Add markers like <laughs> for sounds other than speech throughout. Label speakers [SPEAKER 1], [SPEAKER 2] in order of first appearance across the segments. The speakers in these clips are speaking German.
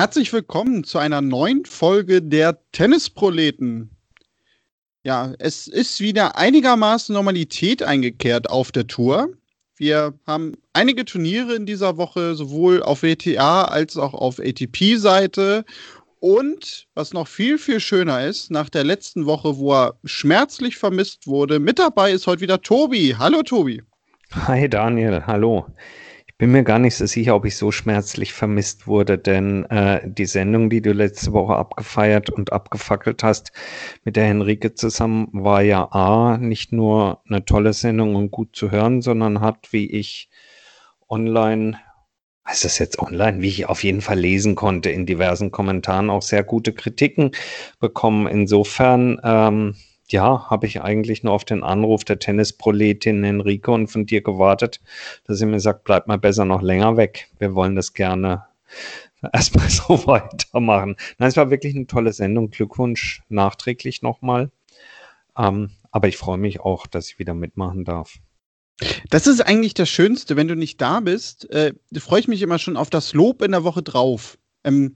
[SPEAKER 1] Herzlich willkommen zu einer neuen Folge der Tennisproleten. Ja, es ist wieder einigermaßen Normalität eingekehrt auf der Tour. Wir haben einige Turniere in dieser Woche, sowohl auf WTA als auch auf ATP-Seite. Und was noch viel, viel schöner ist, nach der letzten Woche, wo er schmerzlich vermisst wurde, mit dabei ist heute wieder Tobi. Hallo Tobi.
[SPEAKER 2] Hi Daniel, hallo bin mir gar nicht so sicher, ob ich so schmerzlich vermisst wurde, denn äh, die Sendung, die du letzte Woche abgefeiert und abgefackelt hast mit der Henrike zusammen, war ja A, nicht nur eine tolle Sendung und gut zu hören, sondern hat, wie ich online, ist das jetzt online, wie ich auf jeden Fall lesen konnte, in diversen Kommentaren auch sehr gute Kritiken bekommen. Insofern, ähm, ja, habe ich eigentlich nur auf den Anruf der Tennisproletin Enrico und von dir gewartet, dass sie mir sagt, bleib mal besser noch länger weg. Wir wollen das gerne <laughs> erstmal so <laughs> weitermachen. Nein, es war wirklich eine tolle Sendung. Glückwunsch nachträglich nochmal. Ähm, aber ich freue mich auch, dass ich wieder mitmachen darf.
[SPEAKER 1] Das ist eigentlich das Schönste, wenn du nicht da bist, äh, freue ich mich immer schon auf das Lob in der Woche drauf. Ähm,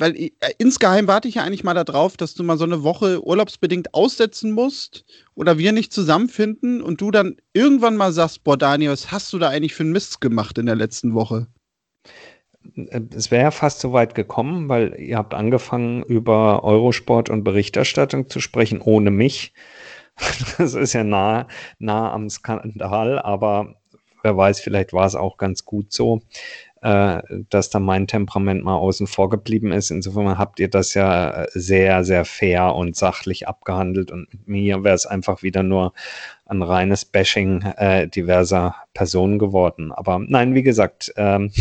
[SPEAKER 1] weil äh, insgeheim warte ich ja eigentlich mal darauf, dass du mal so eine Woche urlaubsbedingt aussetzen musst oder wir nicht zusammenfinden und du dann irgendwann mal sagst, boah, Daniel, was hast du da eigentlich für einen Mist gemacht in der letzten Woche?
[SPEAKER 2] Es wäre ja fast so weit gekommen, weil ihr habt angefangen, über Eurosport und Berichterstattung zu sprechen, ohne mich. <laughs> Das ist ja nah, nah am Skandal, aber wer weiß, vielleicht war es auch ganz gut so äh, dass da mein Temperament mal außen vor geblieben ist. Insofern habt ihr das ja sehr, sehr fair und sachlich abgehandelt und mit mir wäre es einfach wieder nur ein reines Bashing äh, diverser Personen geworden. Aber nein, wie gesagt, ähm,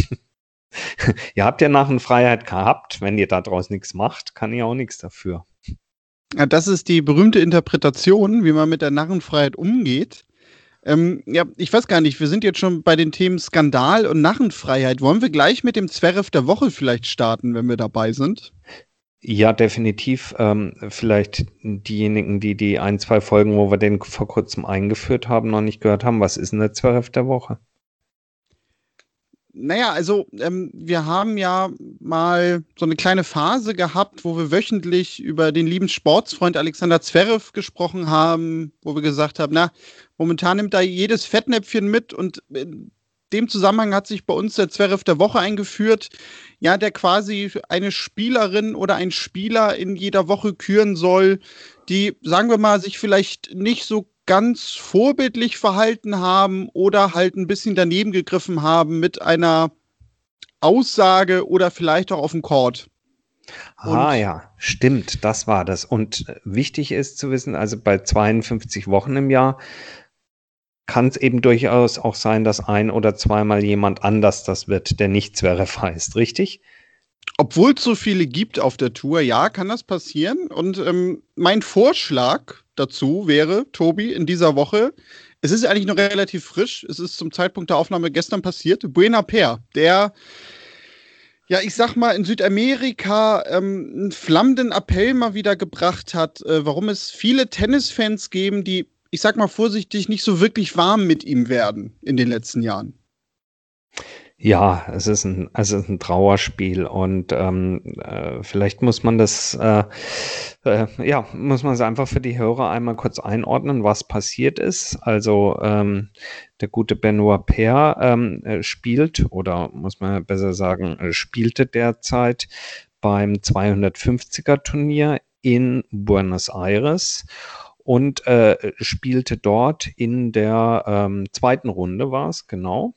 [SPEAKER 2] <laughs> ihr habt ja Narrenfreiheit gehabt. Wenn ihr daraus nichts macht, kann ihr auch nichts dafür.
[SPEAKER 1] Das ist die berühmte Interpretation, wie man mit der Narrenfreiheit umgeht. Ähm, ja, ich weiß gar nicht, wir sind jetzt schon bei den Themen Skandal und Narrenfreiheit. Wollen wir gleich mit dem Zverev der Woche vielleicht starten, wenn wir dabei sind?
[SPEAKER 2] Ja, definitiv. Ähm, vielleicht diejenigen, die die ein, zwei Folgen, wo wir den vor kurzem eingeführt haben, noch nicht gehört haben. Was ist denn der Zverev der Woche?
[SPEAKER 1] Naja, also ähm, wir haben ja mal so eine kleine Phase gehabt, wo wir wöchentlich über den lieben Sportsfreund Alexander Zverev gesprochen haben, wo wir gesagt haben, na, momentan nimmt da jedes Fettnäpfchen mit und in dem Zusammenhang hat sich bei uns der Zverev der Woche eingeführt, ja, der quasi eine Spielerin oder ein Spieler in jeder Woche küren soll, die, sagen wir mal, sich vielleicht nicht so ganz vorbildlich verhalten haben oder halt ein bisschen daneben gegriffen haben mit einer Aussage oder vielleicht auch auf dem Court.
[SPEAKER 2] ah ja, stimmt, das war das. Und wichtig ist zu wissen, also bei 52 Wochen im Jahr kann es eben durchaus auch sein, dass ein oder zweimal jemand anders das wird, der nicht Zverev heißt, richtig?
[SPEAKER 1] Obwohl es so viele gibt auf der Tour, ja, kann das passieren. Und ähm, mein Vorschlag dazu wäre, Tobi, in dieser Woche, es ist eigentlich noch relativ frisch, es ist zum Zeitpunkt der Aufnahme gestern passiert, Buena Per, der, ja, ich sag mal, in Südamerika ähm, einen flammenden Appell mal wieder gebracht hat, äh, warum es viele Tennisfans geben, die, ich sag mal vorsichtig, nicht so wirklich warm mit ihm werden in den letzten Jahren.
[SPEAKER 2] Ja, es ist ein, es ist ein Trauerspiel und ähm, äh, vielleicht muss man das, äh, äh, ja, muss man es einfach für die Hörer einmal kurz einordnen, was passiert ist. Also ähm, der gute Benoit Paire ähm, äh, spielt oder muss man besser sagen, äh, spielte derzeit beim 250er Turnier in Buenos Aires und äh, spielte dort in der ähm, zweiten Runde war es genau.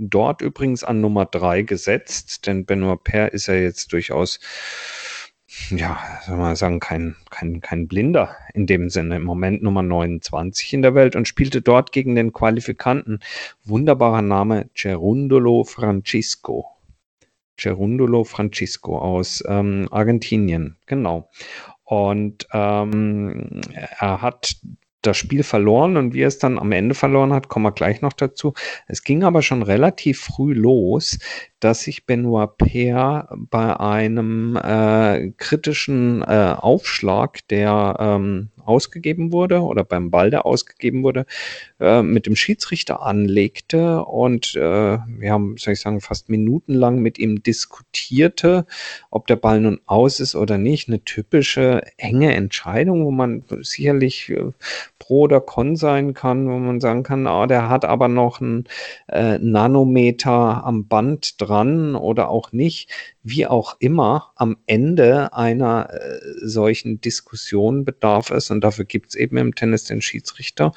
[SPEAKER 2] Dort übrigens an Nummer drei gesetzt, denn Benoit Per ist ja jetzt durchaus, ja, soll man sagen, kein, kein, kein Blinder in dem Sinne. Im Moment Nummer 29 in der Welt und spielte dort gegen den Qualifikanten. Wunderbarer Name, Cerundolo Francisco. Cerundolo Francisco aus ähm, Argentinien, genau. Und ähm, er hat das Spiel verloren und wie er es dann am Ende verloren hat, kommen wir gleich noch dazu. Es ging aber schon relativ früh los, dass sich Benoit Paire bei einem äh, kritischen äh, Aufschlag, der ähm, ausgegeben wurde oder beim Ball, der ausgegeben wurde, äh, mit dem Schiedsrichter anlegte und äh, wir haben, soll ich sagen, fast minutenlang mit ihm diskutierte, ob der Ball nun aus ist oder nicht. Eine typische enge Entscheidung, wo man sicherlich äh, pro oder con sein kann, wo man sagen kann, ah, der hat aber noch einen äh, Nanometer am Band dran oder auch nicht. Wie auch immer, am Ende einer äh, solchen Diskussion bedarf es, und dafür gibt es eben im Tennis den Schiedsrichter,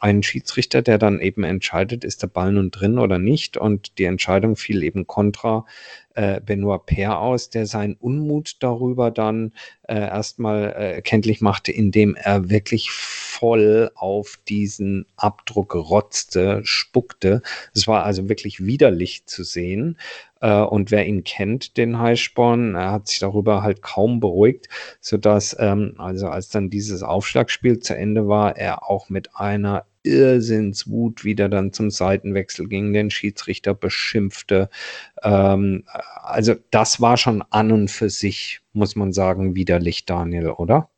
[SPEAKER 2] einen Schiedsrichter, der dann eben entscheidet, ist der Ball nun drin oder nicht. Und die Entscheidung fiel eben kontra äh, Benoit Paire aus, der seinen Unmut darüber dann äh, erstmal äh, kenntlich machte, indem er wirklich voll auf diesen Abdruck rotzte, spuckte. Es war also wirklich widerlich zu sehen. Äh, und wer ihn kennt, den Heißsporn, er hat sich darüber halt kaum beruhigt, sodass, ähm, also als dann dieses Aufschlagspiel zu Ende war, er auch mit einer Irrsinnswut wieder dann zum Seitenwechsel gegen den Schiedsrichter beschimpfte. Ähm, also das war schon an und für sich, muss man sagen, widerlich, Daniel, oder?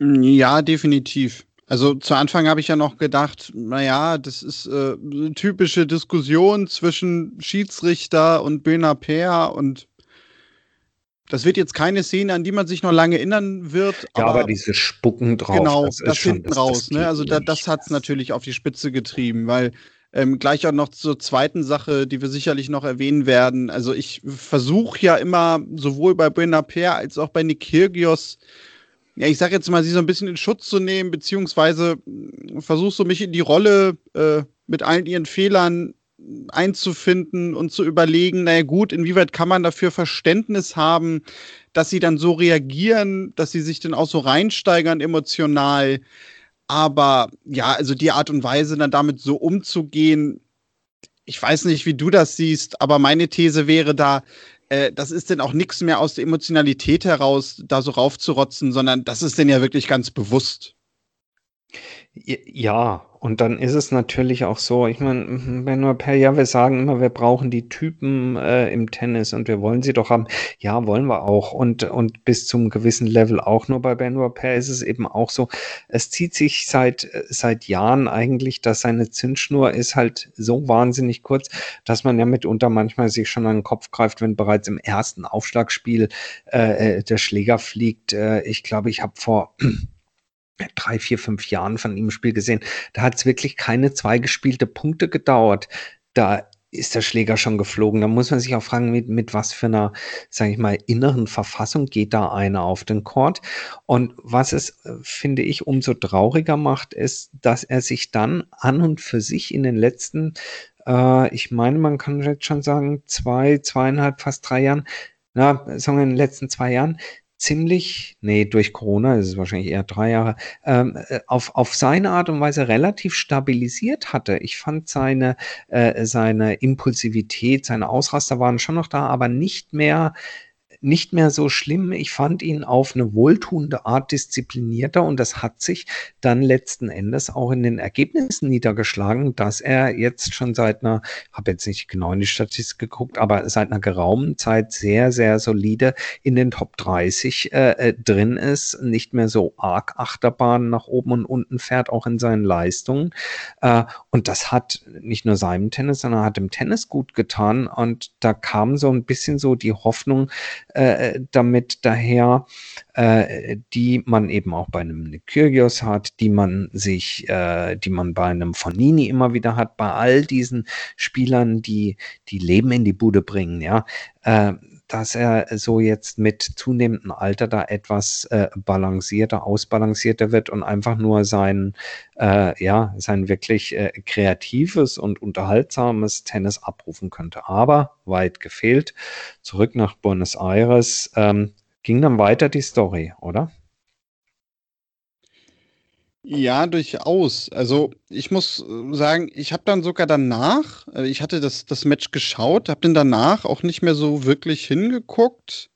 [SPEAKER 1] Ja, definitiv. Also zu Anfang habe ich ja noch gedacht, naja, das ist äh, eine typische Diskussion zwischen Schiedsrichter und Benaper und das wird jetzt keine Szene, an die man sich noch lange erinnern wird.
[SPEAKER 2] Ja, aber, aber diese Spucken drauf.
[SPEAKER 1] Genau, das, das hinten das, raus. Das ne? Also da, das hat es natürlich auf die Spitze getrieben, weil ähm, gleich auch noch zur zweiten Sache, die wir sicherlich noch erwähnen werden. Also ich versuche ja immer sowohl bei Benaper als auch bei Nick Kyrgios ja, ich sag jetzt mal, sie so ein bisschen in Schutz zu nehmen, beziehungsweise hm, versuchst du mich in die Rolle äh, mit allen ihren Fehlern einzufinden und zu überlegen, naja gut, inwieweit kann man dafür Verständnis haben, dass sie dann so reagieren, dass sie sich dann auch so reinsteigern emotional. Aber ja, also die Art und Weise, dann damit so umzugehen, ich weiß nicht, wie du das siehst, aber meine These wäre da, äh, das ist denn auch nichts mehr aus der Emotionalität heraus, da so raufzurotzen, sondern das ist denn ja wirklich ganz bewusst.
[SPEAKER 2] Ja, und dann ist es natürlich auch so, ich meine, Benoit Per, ja, wir sagen immer, wir brauchen die Typen äh, im Tennis und wir wollen sie doch haben. Ja, wollen wir auch. Und, und bis zum gewissen Level auch. Nur bei Benoit Per ist es eben auch so, es zieht sich seit, seit Jahren eigentlich, dass seine Zündschnur ist halt so wahnsinnig kurz, dass man ja mitunter manchmal sich schon an den Kopf greift, wenn bereits im ersten Aufschlagspiel äh, äh der Schläger fliegt. Äh, ich glaube, ich habe vor drei, vier, fünf Jahren von ihm im Spiel gesehen. Da hat es wirklich keine zwei gespielte Punkte gedauert. Da ist der Schläger schon geflogen. Da muss man sich auch fragen, mit, mit was für einer, sage ich mal, inneren Verfassung geht da einer auf den Court. Und was es, äh, finde ich, umso trauriger macht, ist, dass er sich dann an und für sich in den letzten, äh, ich meine, man kann jetzt schon sagen, zwei, zweieinhalb, fast drei Jahren, na, sagen wir in den letzten zwei Jahren, ziemlich, nee, durch Corona ist wahrscheinlich eher drei Jahre, ähm, äh, auf, auf seine Art und Weise relativ stabilisiert hatte. Ich fand seine, äh, seine Impulsivität, seine Ausraster waren schon noch da, aber nicht mehr nicht mehr so schlimm. Ich fand ihn auf eine wohltuende Art disziplinierter und das hat sich dann letzten Endes auch in den Ergebnissen niedergeschlagen, dass er jetzt schon seit einer, habe jetzt nicht genau in die Statistik geguckt, aber seit einer geraumen Zeit sehr, sehr solide in den Top 30 äh, äh, drin ist, nicht mehr so arg Achterbahn nach oben und unten fährt, auch in seinen Leistungen. Äh, und das hat nicht nur seinem Tennis, sondern hat dem Tennis gut getan. Und da kam so ein bisschen so die Hoffnung, äh, damit daher, äh, die man eben auch bei einem Kyrgios hat, die man sich, äh, die man bei einem Fonini immer wieder hat, bei all diesen Spielern, die die Leben in die Bude bringen, ja. Dass er so jetzt mit zunehmendem Alter da etwas äh, balancierter, ausbalancierter wird und einfach nur sein, äh, ja, sein wirklich äh, kreatives und unterhaltsames Tennis abrufen könnte. Aber weit gefehlt. Zurück nach Buenos Aires. Ähm, ging dann weiter die Story, oder?
[SPEAKER 1] Ja, durchaus. Also ich muss äh, sagen, ich habe dann sogar danach, äh, ich hatte das, das Match geschaut, habe dann danach auch nicht mehr so wirklich hingeguckt.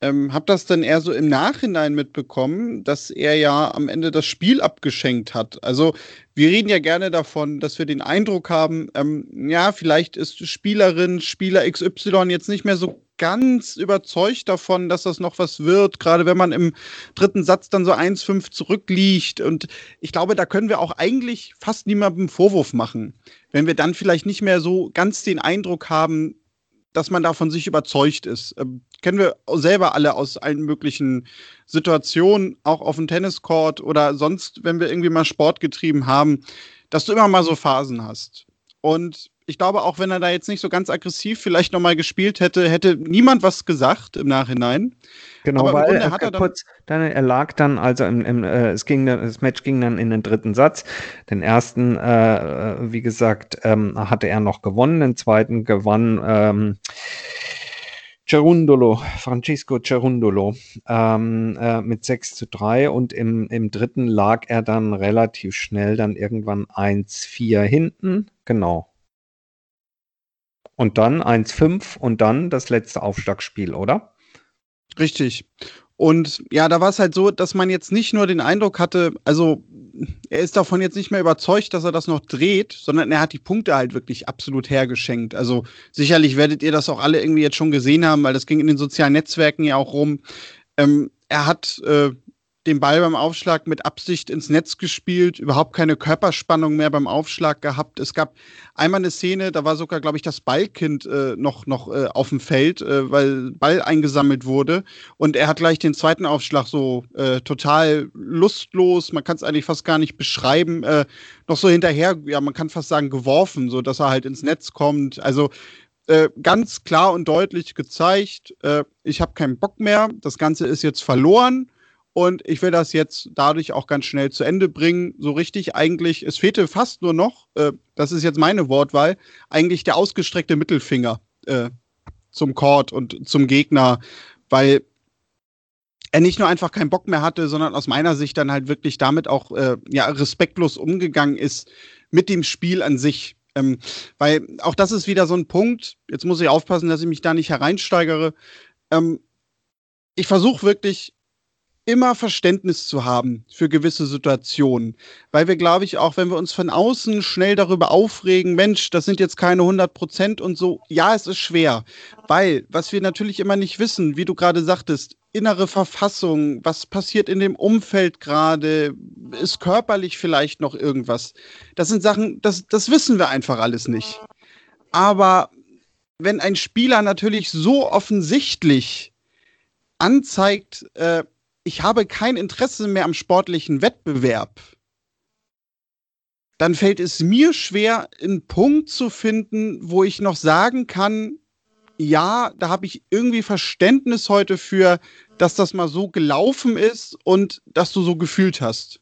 [SPEAKER 1] Ähm, habe das dann eher so im Nachhinein mitbekommen, dass er ja am Ende das Spiel abgeschenkt hat. Also wir reden ja gerne davon, dass wir den Eindruck haben, ähm, ja, vielleicht ist Spielerin, Spieler XY jetzt nicht mehr so ganz überzeugt davon, dass das noch was wird, gerade wenn man im dritten Satz dann so 1-5 zurückliegt. Und ich glaube, da können wir auch eigentlich fast niemandem Vorwurf machen, wenn wir dann vielleicht nicht mehr so ganz den Eindruck haben, dass man davon sich überzeugt ist. Ähm, kennen wir selber alle aus allen möglichen Situationen, auch auf dem Tenniscourt oder sonst, wenn wir irgendwie mal Sport getrieben haben, dass du immer mal so Phasen hast. Und ich glaube, auch wenn er da jetzt nicht so ganz aggressiv vielleicht nochmal gespielt hätte, hätte niemand was gesagt im Nachhinein.
[SPEAKER 2] Genau, Aber weil er, hat er, dann kurz, dann, er lag dann, also im, im, äh, es ging, das Match ging dann in den dritten Satz. Den ersten, äh, äh wie gesagt, ähm, hatte er noch gewonnen, den zweiten gewann ähm, Cerundolo, Francisco Cerundolo ähm, äh, mit 6 zu 3 und im, im dritten lag er dann relativ schnell dann irgendwann 1-4 hinten. Genau. Und dann 1-5 und dann das letzte Aufschlagspiel, oder?
[SPEAKER 1] Richtig. Und ja, da war es halt so, dass man jetzt nicht nur den Eindruck hatte, also er ist davon jetzt nicht mehr überzeugt, dass er das noch dreht, sondern er hat die Punkte halt wirklich absolut hergeschenkt. Also sicherlich werdet ihr das auch alle irgendwie jetzt schon gesehen haben, weil das ging in den sozialen Netzwerken ja auch rum. Ähm, er hat äh, den Ball beim Aufschlag mit Absicht ins Netz gespielt, überhaupt keine Körperspannung mehr beim Aufschlag gehabt. Es gab einmal eine Szene, da war sogar, glaube ich, das Ballkind äh, noch, noch äh, auf dem Feld, äh, weil Ball eingesammelt wurde. Und er hat gleich den zweiten Aufschlag so äh, total lustlos, man kann es eigentlich fast gar nicht beschreiben, äh, noch so hinterher, ja, man kann fast sagen, geworfen, so dass er halt ins Netz kommt. Also äh, ganz klar und deutlich gezeigt, ich habe keinen Bock mehr, das Ganze ist jetzt verloren und ich will das jetzt dadurch auch ganz schnell zu Ende bringen. So richtig eigentlich, es fehlte fast nur noch, äh, das ist jetzt meine Wortwahl, eigentlich der ausgestreckte Mittelfinger äh, zum Court und zum Gegner, weil er nicht nur einfach keinen Bock mehr hatte, sondern aus meiner Sicht dann halt wirklich damit auch äh, ja, respektlos umgegangen ist mit dem Spiel an sich. Ähm, weil auch das ist wieder so ein Punkt, jetzt muss ich aufpassen, dass ich mich da nicht hereinsteigere. Ähm, ich versuche wirklich immer Verständnis zu haben für gewisse Situationen. Weil wir, glaube ich, auch wenn wir uns von außen schnell darüber aufregen, Mensch, das sind jetzt keine 100 Prozent und so, ja, es ist schwer. Weil, was wir natürlich immer nicht wissen, wie du gerade sagtest, innere Verfassung, was passiert in dem Umfeld gerade, ist körperlich vielleicht noch irgendwas. Das sind Sachen, das, das wissen wir einfach alles nicht. Aber wenn ein Spieler natürlich so offensichtlich anzeigt, äh, ich habe kein Interesse mehr am sportlichen Wettbewerb, dann fällt es mir schwer, einen Punkt zu finden, wo ich noch sagen kann, ja, da habe ich irgendwie Verständnis heute für, dass das mal so gelaufen ist und dass du so gefühlt hast.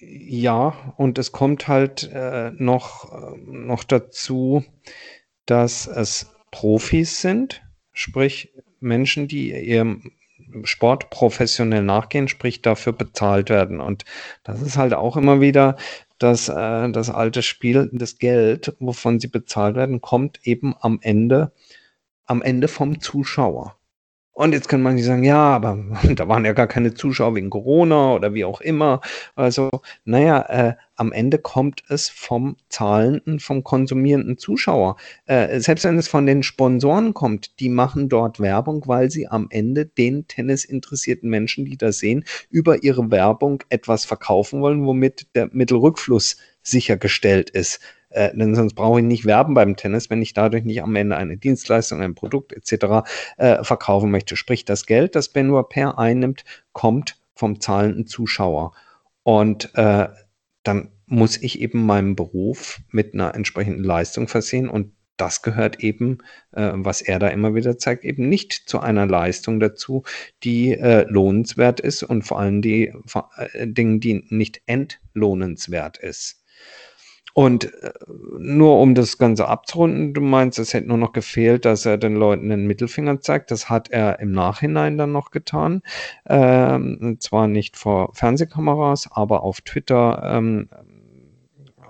[SPEAKER 2] Ja, und es kommt halt äh, noch, äh, noch dazu, dass es Profis sind, sprich Menschen, die ihrem Sport professionell nachgehen, sprich dafür bezahlt werden. Und das ist halt auch immer wieder das, äh, das alte Spiel, das Geld, wovon sie bezahlt werden, kommt eben am Ende, am Ende vom Zuschauer. Und jetzt kann man nicht sagen, ja, aber <laughs> da waren ja gar keine Zuschauer wegen Corona oder wie auch immer. Also, naja, äh, am Ende kommt es vom zahlenden, vom konsumierenden Zuschauer. Äh, selbst wenn es von den Sponsoren kommt, die machen dort Werbung, weil sie am Ende den tennisinteressierten Menschen, die das sehen, über ihre Werbung etwas verkaufen wollen, womit der Mittelrückfluss sichergestellt ist. Äh, denn sonst brauche ich nicht werben beim Tennis, wenn ich dadurch nicht am Ende eine Dienstleistung, ein Produkt etc. Äh, verkaufen möchte. Sprich, das Geld, das Benoit Per einnimmt, kommt vom zahlenden Zuschauer. Und äh, dann muss ich eben meinen Beruf mit einer entsprechenden Leistung versehen und das gehört eben, äh, was er da immer wieder zeigt, eben nicht zu einer Leistung dazu, die äh, lohnenswert ist und vor allem die äh, Dinge, die nicht entlohnenswert ist. Und äh, nur um das Ganze abzurunden, du meinst, es hätte nur noch gefehlt, dass er den Leuten den Mittelfinger zeigt. Das hat er im Nachhinein dann noch getan. Ähm, zwar nicht vor Fernsehkameras, aber auf Twitter ähm,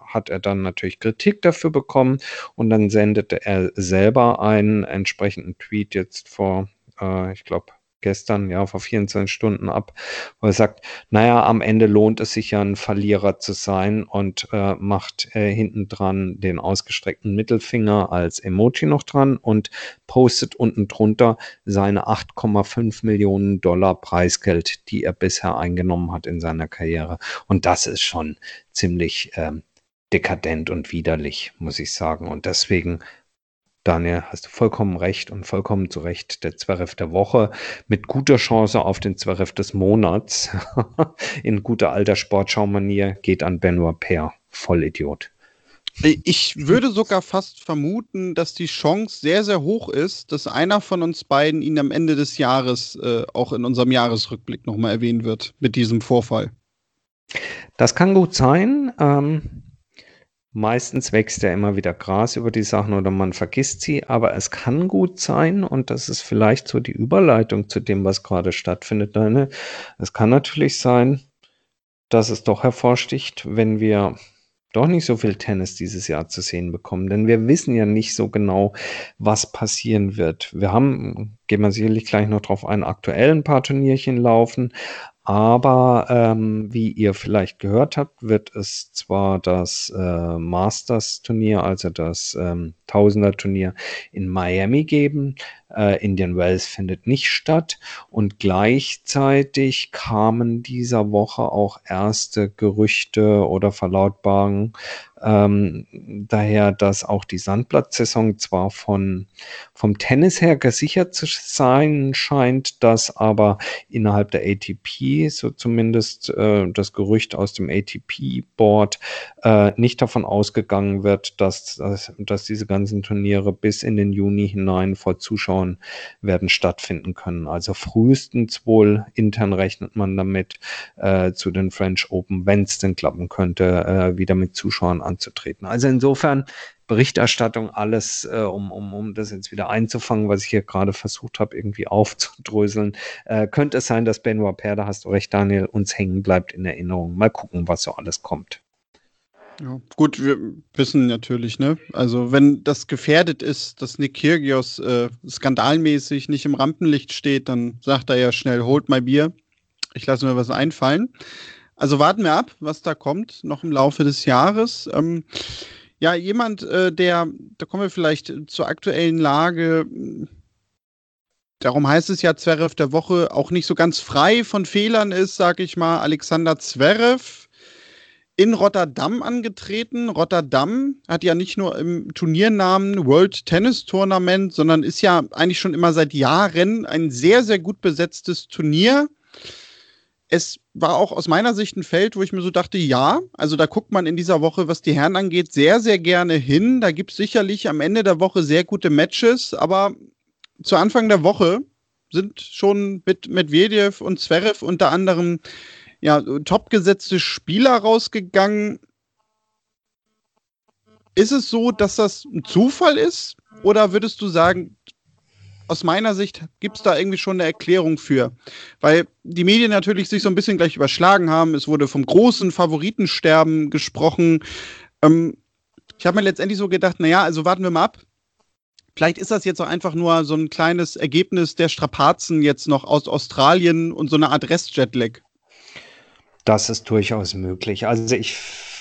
[SPEAKER 2] hat er dann natürlich Kritik dafür bekommen und dann sendete er selber einen entsprechenden Tweet jetzt vor, äh, ich glaube, gestern, ja, vor 24 Stunden ab, wo er sagt, naja, am Ende lohnt es sich ja ein Verlierer zu sein und äh, macht äh, hinten dran den ausgestreckten Mittelfinger als Emoji noch dran und postet unten drunter seine 8,5 Millionen Dollar Preisgeld, die er bisher eingenommen hat in seiner Karriere. Und das ist schon ziemlich ähm, dekadent und widerlich, muss ich sagen. Und deswegen Daniel, hast du vollkommen recht und vollkommen zu Recht. Der Zverev der Woche mit guter Chance auf den Zverev des Monats <laughs> in guter alter Sportschau-Manier geht an Benoit Paire. Vollidiot.
[SPEAKER 1] Ich würde sogar fast vermuten, dass die Chance sehr, sehr hoch ist, dass einer von uns beiden ihn am Ende des Jahres äh, auch in unserem Jahresrückblick nochmal erwähnen wird mit diesem Vorfall.
[SPEAKER 2] Das kann gut sein. Ähm, Meistens wächst ja immer wieder Gras über die Sachen oder man vergisst sie, aber es kann gut sein, und das ist vielleicht so die Überleitung zu dem, was gerade stattfindet, Deine. Es kann natürlich sein, dass es doch hervorsticht, wenn wir doch nicht so viel Tennis dieses Jahr zu sehen bekommen, denn wir wissen ja nicht so genau, was passieren wird. Wir haben, gehen wir sicherlich gleich noch drauf ein, aktuell ein paar Turnierchen laufen, aber ähm, wie ihr vielleicht gehört habt, wird es zwar das äh, Masters-Turnier, also das ähm, Tausender-Turnier in Miami geben. Äh, Indian Wells findet nicht statt. Und gleichzeitig kamen dieser Woche auch erste Gerüchte oder Verlautbarungen ähm, daher, dass auch die Sandplatzsaison zwar von, vom Tennis her gesichert zu sein scheint, dass aber innerhalb der ATP, so zumindest äh, das Gerücht aus dem ATP-Board, äh, nicht davon ausgegangen wird, dass, dass, dass diese ganzen Turniere bis in den Juni hinein vor Zuschauern werden stattfinden können. Also frühestens wohl intern rechnet man damit äh, zu den French Open, wenn es denn klappen könnte, äh, wieder mit Zuschauern anzutreten. Also insofern Berichterstattung alles, äh, um, um, um das jetzt wieder einzufangen, was ich hier gerade versucht habe, irgendwie aufzudröseln. Äh, könnte es sein, dass Benoit Paire, da hast du recht, Daniel, uns hängen bleibt in Erinnerung. Mal gucken, was so alles kommt.
[SPEAKER 1] Ja, gut, wir wissen natürlich, ne? Also, wenn das gefährdet ist, dass Nick Kyrgios äh, skandalmäßig nicht im Rampenlicht steht, dann sagt er ja schnell, holt mal Bier. Ich lasse mir was einfallen. Also warten wir ab, was da kommt, noch im Laufe des Jahres. Ähm, ja, jemand, äh, der, da kommen wir vielleicht zur aktuellen Lage. Darum heißt es ja, Zverev der Woche auch nicht so ganz frei von Fehlern ist, sag ich mal, Alexander Zverev in Rotterdam angetreten. Rotterdam hat ja nicht nur im Turniernamen World Tennis Tournament, sondern ist ja eigentlich schon immer seit Jahren ein sehr, sehr gut besetztes Turnier. Es war auch aus meiner Sicht ein Feld, wo ich mir so dachte, ja, also da guckt man in dieser Woche, was die Herren angeht, sehr, sehr gerne hin. Da gibt es sicherlich am Ende der Woche sehr gute Matches, aber zu Anfang der Woche sind schon mit Medvedev und Zverev unter anderem ja, topgesetzte Spieler rausgegangen. Ist es so, dass das ein Zufall ist? Oder würdest du sagen, aus meiner Sicht gibt es da irgendwie schon eine Erklärung für? Weil die Medien natürlich sich so ein bisschen gleich überschlagen haben. Es wurde vom großen Favoritensterben gesprochen. Ähm, ich habe mir letztendlich so gedacht, naja, also warten wir mal ab. Vielleicht ist das jetzt auch einfach nur so ein kleines Ergebnis der Strapazen jetzt noch aus Australien und so eine Art Restjetlag.
[SPEAKER 2] Das ist durchaus möglich. Also ich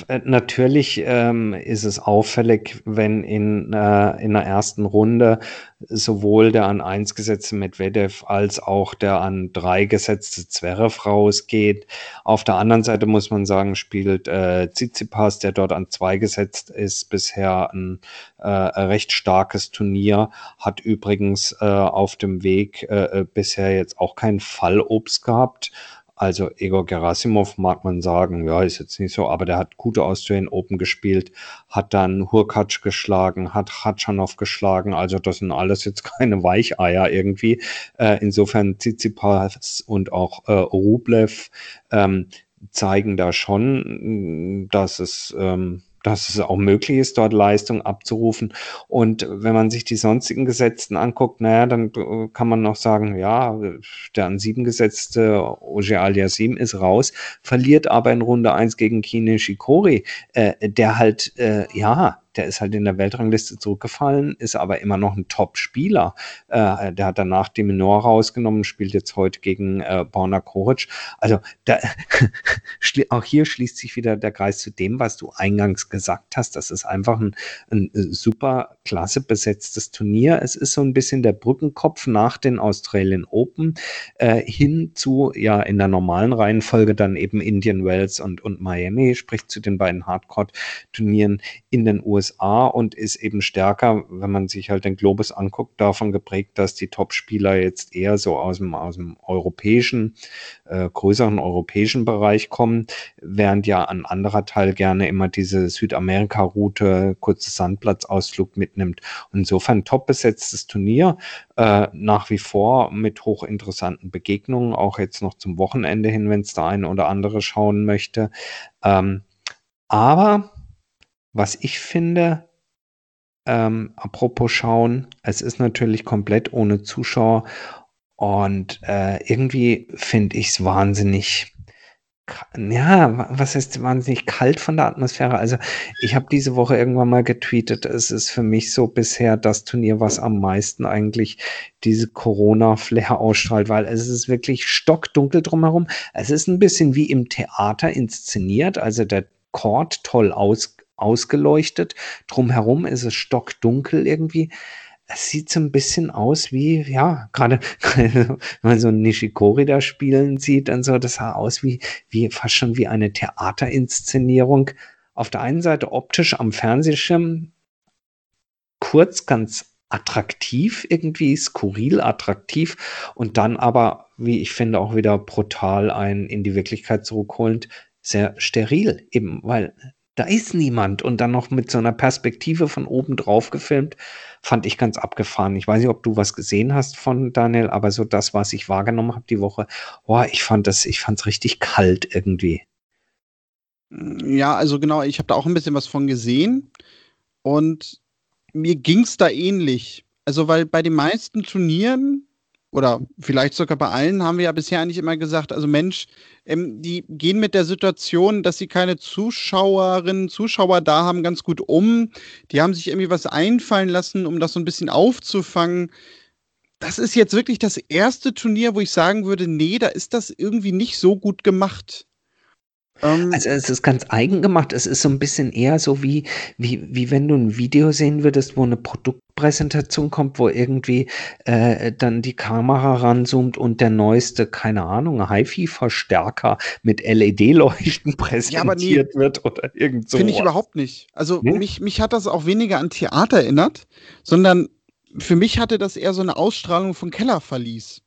[SPEAKER 2] äh, natürlich ähm, ist es auffällig, wenn in, äh, in der ersten Runde sowohl der an 1 gesetzte Medvedev als auch der an 3 gesetzte Zverev rausgeht. Auf der anderen Seite muss man sagen, spielt äh, Tsitsipas, der dort an 2 gesetzt ist, bisher ein äh, recht starkes Turnier, hat übrigens äh, auf dem Weg äh, bisher jetzt auch kein Fallobst gehabt. Also Igor Gerasimov mag man sagen, ja, ist jetzt nicht so, aber der hat gute Australian Open gespielt, hat dann Hurkacz geschlagen, hat Hatschanov geschlagen, also das sind alles jetzt keine <laughs> Weicheier irgendwie. Äh, insofern Tsitsipas und auch äh, Rublev ähm, zeigen da schon, dass es ähm, dass es auch möglich ist, dort Leistung abzurufen. Und wenn man sich die sonstigen Gesetzten anguckt, naja, dann äh, kann man noch sagen, ja, der an sieben gesetzte Oje Aliasim ist raus, verliert aber in Runde eins gegen Kine Shikori, äh, der halt, äh, ja, der ist halt in der Weltrangliste zurückgefallen, ist aber immer noch ein Top-Spieler. Äh, der hat danach die Minor rausgenommen, spielt jetzt heute gegen äh, Borna Koric. Also da, <laughs> auch hier schließt sich wieder der Kreis zu dem, was du eingangs gesagt hast. Das ist einfach ein, ein super klasse besetztes Turnier. Es ist so ein bisschen der Brückenkopf nach den Australian Open äh, hin zu, ja, in der normalen Reihenfolge dann eben Indian Wells und, und Miami, sprich zu den beiden Hardcore-Turnieren in den USA und ist eben stärker, wenn man sich halt den Globus anguckt, davon geprägt, dass die Top-Spieler jetzt eher so aus dem, aus dem europäischen, äh, größeren europäischen Bereich kommen, während ja an anderer Teil gerne immer diese Südamerika-Route, kurze Sandplatzausflug mitnimmt. Insofern top besetztes Turnier, äh, nach wie vor mit hochinteressanten Begegnungen, auch jetzt noch zum Wochenende hin, wenn es da eine oder andere schauen möchte. Ähm, aber was ich finde, ähm, apropos schauen, es ist natürlich komplett ohne Zuschauer und äh, irgendwie finde ich es wahnsinnig ja, was heißt wahnsinnig kalt von der Atmosphäre? Also, ich habe diese Woche irgendwann mal getweetet, es ist für mich so bisher das Turnier, was am meisten eigentlich diese Corona-Flair ausstrahlt, weil es ist wirklich stockdunkel drumherum. Es ist ein bisschen wie im Theater inszeniert, also der Chord toll aus, ausgeleuchtet. Drumherum ist es stockdunkel irgendwie es sieht so ein bisschen aus wie, ja, gerade <laughs> wenn man so einen Nishikori da spielen sieht und so, das sah aus wie, wie fast schon wie eine Theaterinszenierung. Auf der einen Seite optisch am Fernsehschirm kurz ganz attraktiv, irgendwie skurril attraktiv und dann aber, wie ich finde, auch wieder brutal ein in die Wirklichkeit zurückholend, sehr steril, eben weil da ist niemand und dann noch mit so einer Perspektive von oben drauf gefilmt fand ich ganz abgefahren. Ich weiß nicht, ob du was gesehen hast von Daniel, aber so das, was ich wahrgenommen habe die Woche, boah, ich fand das, ich fand es richtig kalt irgendwie.
[SPEAKER 1] Ja, also genau, ich habe da auch ein bisschen was von gesehen und mir ging es da ähnlich. Also, weil bei den meisten Turnieren oder vielleicht sogar bei allen haben wir ja bisher eigentlich immer gesagt, also Mensch, ähm, die gehen mit der Situation, dass sie keine Zuschauerinnen, Zuschauer da haben, ganz gut um. Die haben sich irgendwie was einfallen lassen, um das so ein bisschen aufzufangen. Das ist jetzt wirklich das erste Turnier, wo ich sagen würde, nee, da ist das irgendwie nicht so gut gemacht.
[SPEAKER 2] Ähm, also es ist ganz eigen gemacht. Es ist so ein bisschen eher so wie, wie, wie wenn du ein Video sehen würdest, wo eine Produktpräsentation kommt, wo irgendwie äh, dann die Kamera ranzoomt und der neueste, keine Ahnung, HiFi-Verstärker mit LED-Leuchten <laughs> präsentiert ja, nee, wird oder irgend so.
[SPEAKER 1] Finde ich überhaupt nicht. Also nee? mich, mich hat das auch weniger an Theater erinnert, sondern für mich hatte das eher so eine Ausstrahlung von Kellerverlies.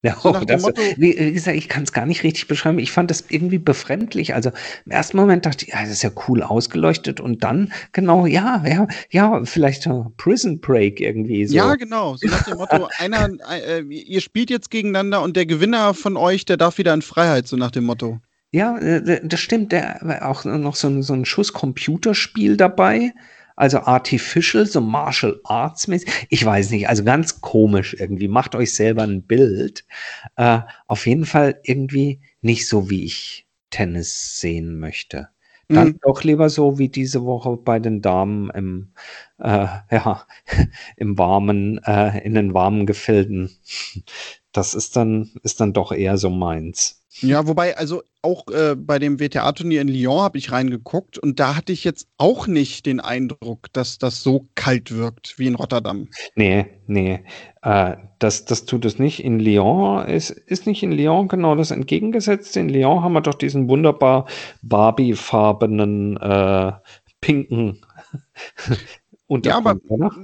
[SPEAKER 1] <laughs>
[SPEAKER 2] Ja, so das, wie, wie, gesagt, ich kann es gar nicht richtig beschreiben. Ich fand das irgendwie befremdlich. Also im ersten Moment dachte ich, ja, das ist ja cool ausgeleuchtet und dann genau, ja, ja, ja, vielleicht Prison Break irgendwie so.
[SPEAKER 1] Ja, genau. So nach dem Motto, <laughs> einer, äh, ihr spielt jetzt gegeneinander und der Gewinner von euch, der darf wieder in Freiheit, so nach dem Motto.
[SPEAKER 2] Ja, äh, das stimmt. Der auch noch so, so ein Schuss Computerspiel dabei. Also Artificial, so Martial Arts mäßig. Ich weiß nicht, also ganz komisch irgendwie. Macht euch selber ein Bild. Äh, auf jeden Fall irgendwie nicht so, wie ich Tennis sehen möchte. Dann mhm. doch lieber so wie diese Woche bei den Damen im, äh, ja, <laughs> im warmen, äh, in den warmen Gefilden. Das ist dann, ist dann doch eher so meins.
[SPEAKER 1] Ja, wobei, also auch äh, bei dem WTA-Turnier in Lyon habe ich reingeguckt und da hatte ich jetzt auch nicht den Eindruck, dass das so kalt wirkt wie in Rotterdam.
[SPEAKER 2] Nee, nee. Äh, das, das tut es nicht. In Lyon ist, ist nicht in Lyon genau das entgegengesetzte. In Lyon haben wir doch diesen wunderbar Barbie-farbenen, äh, pinken
[SPEAKER 1] ja, aber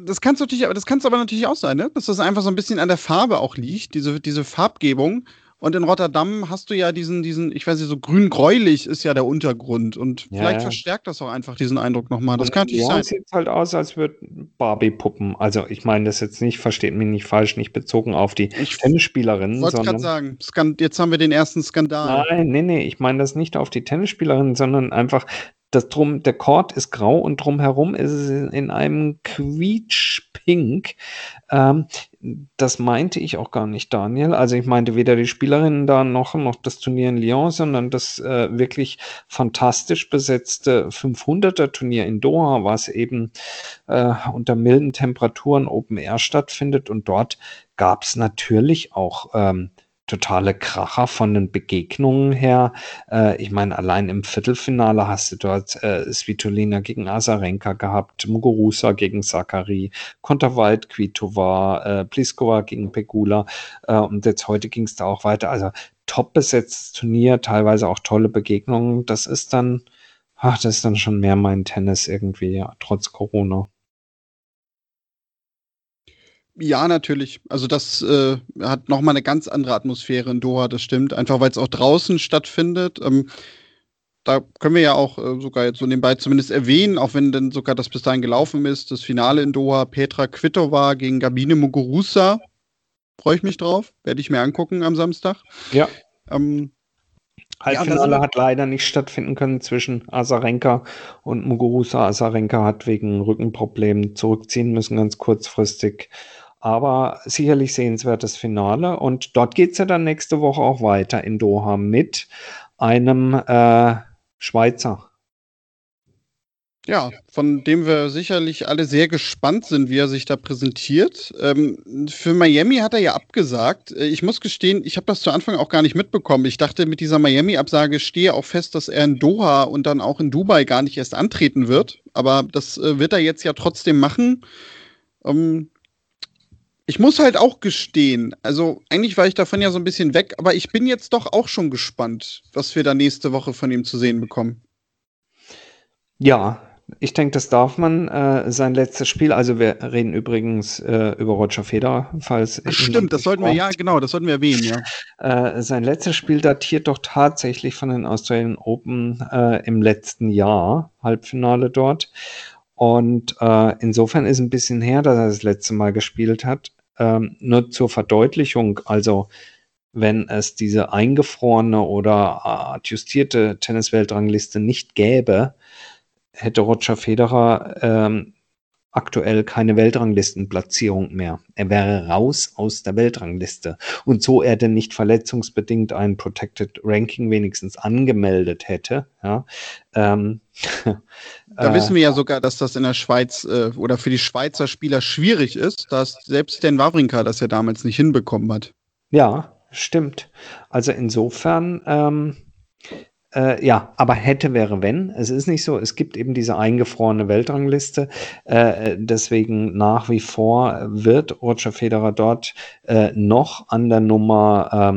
[SPEAKER 1] das kannst natürlich, aber das kannst aber natürlich auch sein, ne? Dass das einfach so ein bisschen an der Farbe auch liegt, diese, diese Farbgebung. Und in Rotterdam hast du ja diesen, diesen, ich weiß nicht, so grün-gräulich ist ja der Untergrund. Und ja, vielleicht ja. verstärkt das auch einfach diesen Eindruck nochmal. Das und kann natürlich ja, sein. Es
[SPEAKER 2] sieht halt aus, als würden Barbie-Puppen. Also ich meine das jetzt nicht, versteht mich nicht falsch, nicht bezogen auf die ich Tennisspielerinnen. Ich
[SPEAKER 1] wollte gerade sagen, Skan jetzt haben wir den ersten Skandal.
[SPEAKER 2] Nein, nee, nee, ich meine das nicht auf die Tennisspielerinnen, sondern einfach das drum, der Chord ist grau und drumherum ist es in einem quietschpink. Ähm, das meinte ich auch gar nicht, Daniel. Also ich meinte weder die Spielerinnen da noch, noch das Turnier in Lyon, sondern das äh, wirklich fantastisch besetzte 500er Turnier in Doha, was eben äh, unter milden Temperaturen Open Air stattfindet. Und dort gab es natürlich auch ähm, totale Kracher von den Begegnungen her. Äh, ich meine, allein im Viertelfinale hast du dort äh, Svitolina gegen Azarenka gehabt, Muguruza gegen Sakari, Konterwald, Kvitova, äh, Pliskova gegen Pegula äh, und jetzt heute ging es da auch weiter. Also top besetztes Turnier, teilweise auch tolle Begegnungen. Das ist dann, ach, das ist dann schon mehr mein Tennis irgendwie, ja, trotz Corona.
[SPEAKER 1] Ja, natürlich. Also das äh, hat nochmal eine ganz andere Atmosphäre in Doha, das stimmt. Einfach weil es auch draußen stattfindet. Ähm, da können wir ja auch äh, sogar jetzt so nebenbei zumindest erwähnen, auch wenn dann sogar das bis dahin gelaufen ist, das Finale in Doha, Petra Kvitova gegen Gabine Muguruza. Freue ich mich drauf. Werde ich mir angucken am Samstag.
[SPEAKER 2] Ja. Ähm, Halbfinale ja, hat leider nicht stattfinden können zwischen Asarenka und Muguruza. Asarenka hat wegen Rückenproblemen zurückziehen müssen, ganz kurzfristig aber sicherlich sehenswertes Finale. Und dort geht es ja dann nächste Woche auch weiter in Doha mit einem äh, Schweizer.
[SPEAKER 1] Ja, von dem wir sicherlich alle sehr gespannt sind, wie er sich da präsentiert. Ähm, für Miami hat er ja abgesagt. Äh, ich muss gestehen, ich habe das zu Anfang auch gar nicht mitbekommen. Ich dachte, mit dieser Miami-Absage stehe auch fest, dass er in Doha und dann auch in Dubai gar nicht erst antreten wird. Aber das äh, wird er jetzt ja trotzdem machen. Ähm, ich muss halt auch gestehen, also eigentlich war ich davon ja so ein bisschen weg, aber ich bin jetzt doch auch schon gespannt, was wir da nächste Woche von ihm zu sehen bekommen.
[SPEAKER 2] Ja, ich denke, das darf man. Äh, sein letztes Spiel, also wir reden übrigens äh, über Roger Federer, falls.
[SPEAKER 1] Ach, stimmt, das sollten wir, ja, genau, das sollten wir erwähnen, ja.
[SPEAKER 2] Äh, sein letztes Spiel datiert doch tatsächlich von den Australian Open äh, im letzten Jahr, Halbfinale dort. Und äh, insofern ist ein bisschen her, dass er das letzte Mal gespielt hat. Ähm, nur zur Verdeutlichung, also wenn es diese eingefrorene oder adjustierte Tennisweltrangliste nicht gäbe, hätte Roger Federer ähm, aktuell keine Weltranglistenplatzierung mehr. Er wäre raus aus der Weltrangliste. Und so er denn nicht verletzungsbedingt ein Protected Ranking wenigstens angemeldet hätte, ja, ähm, <laughs>
[SPEAKER 1] Da wissen wir ja sogar, dass das in der Schweiz äh, oder für die Schweizer Spieler schwierig ist, dass selbst Dan Wawrinka das ja damals nicht hinbekommen hat.
[SPEAKER 2] Ja, stimmt. Also insofern ähm, äh, ja, aber hätte wäre wenn. Es ist nicht so. Es gibt eben diese eingefrorene Weltrangliste. Äh, deswegen nach wie vor wird Roger Federer dort äh, noch an der Nummer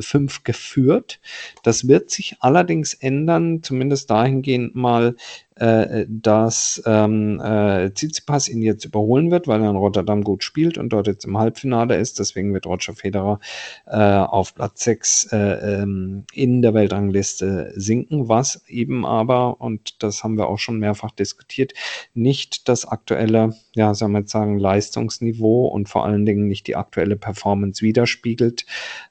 [SPEAKER 2] 5 ähm, geführt. Das wird sich allerdings ändern, zumindest dahingehend mal, äh, dass ähm, äh, Tsitsipas ihn jetzt überholen wird, weil er in Rotterdam gut spielt und dort jetzt im Halbfinale ist. Deswegen wird Roger Federer äh, auf Platz 6 äh, ähm, in der Weltrangliste sinken, was eben aber, und das haben wir auch schon mehrfach diskutiert, nicht das aktuelle, ja, wir jetzt sagen, Leistungsniveau und vor allen Dingen nicht die aktuelle Performance widerspiegelt.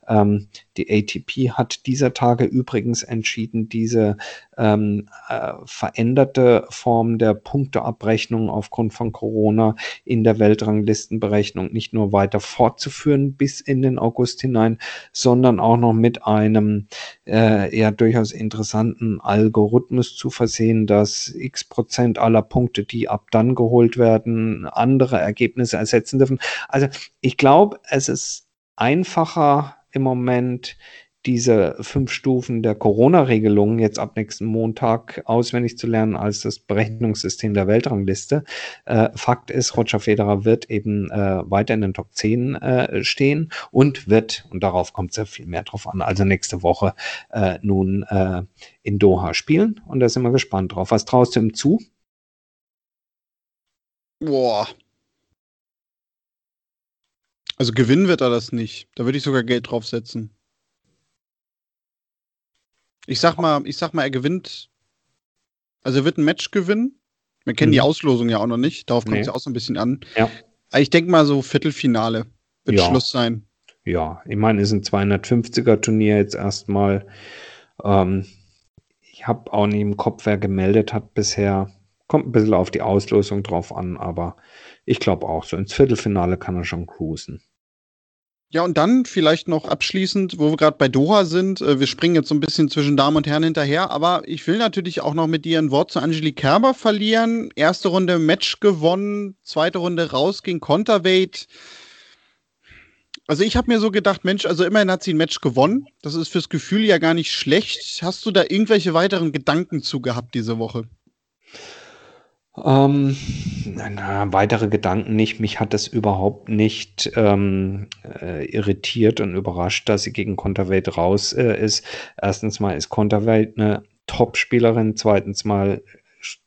[SPEAKER 2] Ähm, die ATP hat dieser Tage übrigens entschieden, diese ähm, äh, veränderte Form der Punkteabrechnung aufgrund von Corona in der Weltranglistenberechnung nicht nur weiter fortzuführen bis in den August hinein, sondern auch noch mit einem äh, ja durchaus interessanten Algorithmus zu versehen, dass x Prozent aller Punkte, die ab dann geholt werden, andere Ergebnisse ersetzen dürfen. Also ich glaube, es ist einfacher im Moment diese fünf Stufen der Corona-Regelung jetzt ab nächsten Montag auswendig zu lernen als das Berechnungssystem der Weltrangliste. Äh, Fakt ist, Roger Federer wird eben äh, weiter in den Top 10 äh, stehen und wird, und darauf kommt ja viel mehr drauf an, also nächste Woche äh, nun äh, in Doha spielen. Und da sind wir gespannt drauf. Was traust du ihm zu?
[SPEAKER 1] Boah, also gewinnen wird er das nicht. Da würde ich sogar Geld draufsetzen. Ich sag mal, ich sag mal, er gewinnt. Also er wird ein Match gewinnen. Wir kennen mhm. die Auslosung ja auch noch nicht. Darauf kommt es nee. ja auch so ein bisschen an. Ja. Aber ich denke mal so Viertelfinale wird ja. Schluss sein.
[SPEAKER 2] Ja, ich meine, es ist ein 250er Turnier jetzt erstmal. Ähm, ich habe auch nicht im Kopf, wer gemeldet hat bisher. Kommt ein bisschen auf die Auslosung drauf an, aber ich glaube auch, so ins Viertelfinale kann er schon cruisen.
[SPEAKER 1] Ja, und dann vielleicht noch abschließend, wo wir gerade bei Doha sind. Äh, wir springen jetzt so ein bisschen zwischen Damen und Herren hinterher, aber ich will natürlich auch noch mit dir ein Wort zu Angelique Kerber verlieren. Erste Runde Match gewonnen, zweite Runde raus gegen Konterweight. Also ich habe mir so gedacht, Mensch, also immerhin hat sie ein Match gewonnen. Das ist fürs Gefühl ja gar nicht schlecht. Hast du da irgendwelche weiteren Gedanken zu gehabt diese Woche?
[SPEAKER 2] Ähm, na, weitere Gedanken nicht. Mich hat es überhaupt nicht ähm, äh, irritiert und überrascht, dass sie gegen Konterweight raus äh, ist. Erstens mal ist Konterweight eine Top-Spielerin. Zweitens mal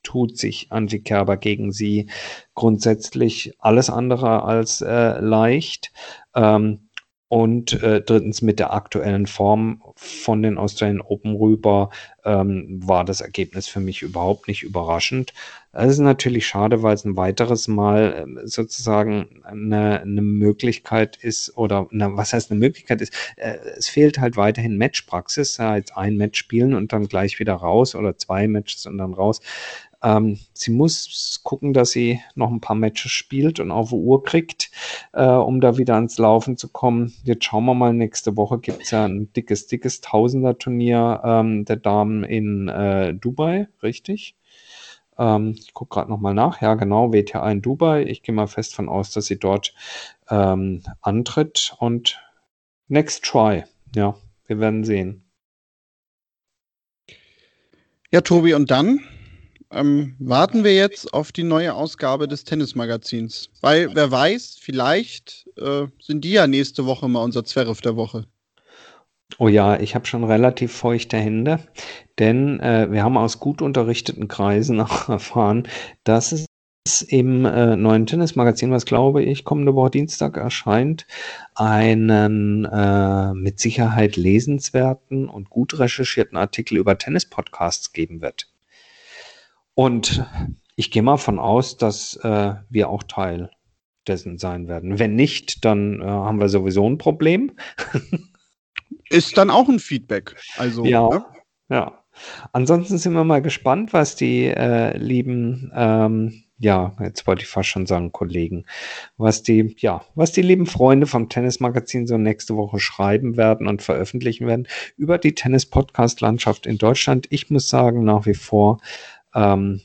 [SPEAKER 2] tut sich Angie Kerber gegen sie grundsätzlich alles andere als äh, leicht. Ähm, und äh, drittens mit der aktuellen Form von den Australian Open rüber ähm, war das Ergebnis für mich überhaupt nicht überraschend. Es ist natürlich schade, weil es ein weiteres Mal äh, sozusagen eine, eine Möglichkeit ist oder eine, was heißt eine Möglichkeit ist. Äh, es fehlt halt weiterhin Matchpraxis. Ja, jetzt ein Match spielen und dann gleich wieder raus oder zwei Matches und dann raus. Ähm, sie muss gucken, dass sie noch ein paar Matches spielt und auf die Uhr kriegt, äh, um da wieder ans Laufen zu kommen. Jetzt schauen wir mal, nächste Woche gibt es ja ein dickes, dickes Tausender-Turnier ähm, der Damen in äh, Dubai, richtig? Ähm, ich gucke gerade nochmal nach. Ja, genau, WTA in Dubai. Ich gehe mal fest von aus, dass sie dort ähm, antritt und next try. Ja, wir werden sehen.
[SPEAKER 1] Ja, Tobi, und dann? Ähm, warten wir jetzt auf die neue Ausgabe des Tennismagazins. Weil, wer weiß, vielleicht äh, sind die ja nächste Woche mal unser Zwerf der Woche.
[SPEAKER 2] Oh ja, ich habe schon relativ feuchte Hände, denn äh, wir haben aus gut unterrichteten Kreisen <laughs> auch erfahren, dass es im äh, neuen Tennismagazin, was glaube ich kommende Woche Dienstag erscheint, einen äh, mit Sicherheit lesenswerten und gut recherchierten Artikel über Tennis-Podcasts geben wird. Und ich gehe mal von aus, dass äh, wir auch Teil dessen sein werden. Wenn nicht, dann äh, haben wir sowieso ein Problem. <laughs>
[SPEAKER 1] Ist dann auch ein Feedback. Also,
[SPEAKER 2] ja, ne? ja. Ansonsten sind wir mal gespannt, was die äh, lieben ähm, ja, jetzt wollte ich fast schon sagen, Kollegen, was die, ja, was die lieben Freunde vom Tennismagazin so nächste Woche schreiben werden und veröffentlichen werden über die Tennis-Podcast-Landschaft in Deutschland. Ich muss sagen, nach wie vor, ähm,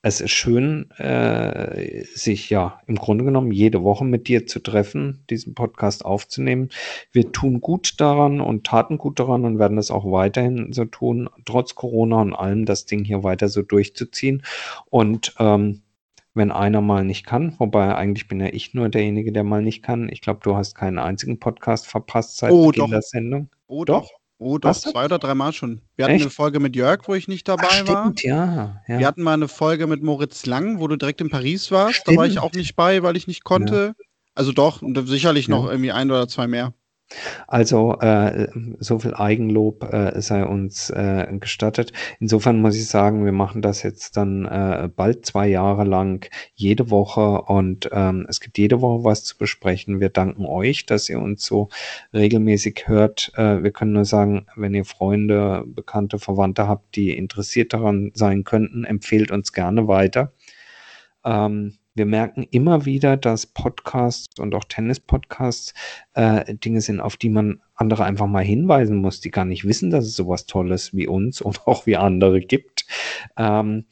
[SPEAKER 2] es ist schön, äh, sich ja im Grunde genommen jede Woche mit dir zu treffen, diesen Podcast aufzunehmen. Wir tun gut daran und taten gut daran und werden das auch weiterhin so tun, trotz Corona und allem, das Ding hier weiter so durchzuziehen. Und ähm, wenn einer mal nicht kann, wobei eigentlich bin ja ich nur derjenige, der mal nicht kann. Ich glaube, du hast keinen einzigen Podcast verpasst
[SPEAKER 1] seit oh, Beginn doch. der Sendung. Oh doch. doch. Oh, doch, Was? zwei oder dreimal schon. Wir hatten Echt? eine Folge mit Jörg, wo ich nicht dabei Ach, stimmt, war.
[SPEAKER 2] Ja,
[SPEAKER 1] ja. Wir hatten mal eine Folge mit Moritz Lang, wo du direkt in Paris warst. Stimmt. Da war ich auch nicht bei, weil ich nicht konnte. Ja. Also doch, sicherlich ja. noch irgendwie ein oder zwei mehr.
[SPEAKER 2] Also äh, so viel Eigenlob äh, sei uns äh, gestattet. Insofern muss ich sagen, wir machen das jetzt dann äh, bald zwei Jahre lang jede Woche und ähm, es gibt jede Woche was zu besprechen. Wir danken euch, dass ihr uns so regelmäßig hört. Äh, wir können nur sagen, wenn ihr Freunde, Bekannte, Verwandte habt, die interessiert daran sein könnten, empfehlt uns gerne weiter. Ähm, wir merken immer wieder, dass Podcasts und auch Tennis-Podcasts äh, Dinge sind, auf die man andere einfach mal hinweisen muss, die gar nicht wissen, dass es sowas Tolles wie uns <laughs> und auch wie andere gibt. Ähm,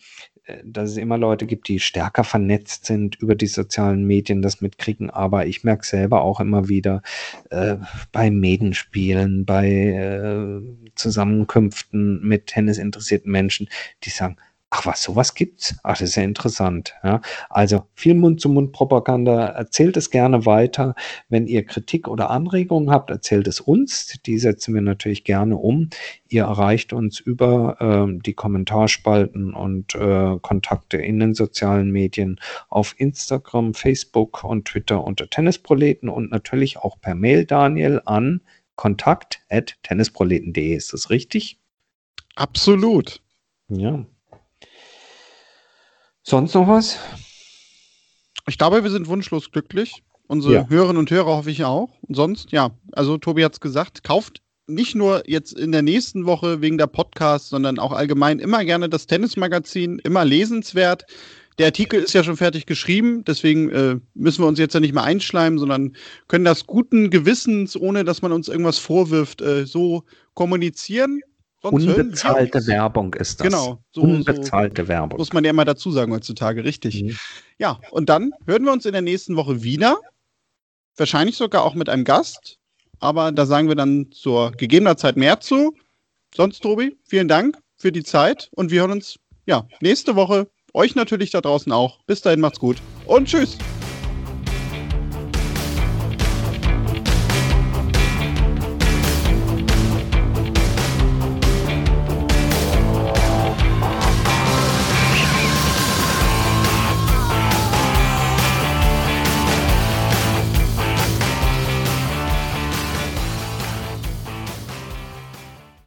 [SPEAKER 2] äh, dass es immer Leute gibt, die stärker vernetzt sind über die sozialen Medien, das mitkriegen. Aber ich merke selber auch immer wieder äh, bei Medenspielen, bei äh, Zusammenkünften mit tennisinteressierten Menschen, die sagen, Ach was, sowas gibt's? Ach, das ist ja interessant. Ja. Also viel Mund-zu-Mund-Propaganda. Erzählt es gerne weiter. Wenn ihr Kritik oder Anregungen habt, erzählt es uns. Die setzen wir natürlich gerne um. Ihr erreicht uns über äh, die Kommentarspalten und äh, Kontakte in den sozialen Medien auf Instagram, Facebook und Twitter unter Tennisproleten und natürlich auch per Mail, Daniel, an kontakt at tennisproleten.de. Ist das richtig?
[SPEAKER 1] Absolut.
[SPEAKER 2] Ja. Sonst noch was?
[SPEAKER 1] Ich glaube, wir sind wunschlos glücklich. Unsere ja. Hörerinnen und Hörer hoffe ich auch. Und sonst, ja, also Tobi hat es gesagt, kauft nicht nur jetzt in der nächsten Woche wegen der Podcast, sondern auch allgemein immer gerne das Tennismagazin, immer lesenswert. Der Artikel ist ja schon fertig geschrieben, deswegen äh, müssen wir uns jetzt ja nicht mehr einschleimen, sondern können das guten Gewissens, ohne dass man uns irgendwas vorwirft, äh, so kommunizieren.
[SPEAKER 2] Sonst Unbezahlte Werbung ist das.
[SPEAKER 1] Genau.
[SPEAKER 2] So, Unbezahlte so Werbung.
[SPEAKER 1] Muss man ja immer dazu sagen heutzutage, richtig. Mhm. Ja, und dann hören wir uns in der nächsten Woche wieder. Wahrscheinlich sogar auch mit einem Gast. Aber da sagen wir dann zur gegebener Zeit mehr zu. Sonst, Tobi, vielen Dank für die Zeit und wir hören uns ja nächste Woche. Euch natürlich da draußen auch. Bis dahin macht's gut und tschüss.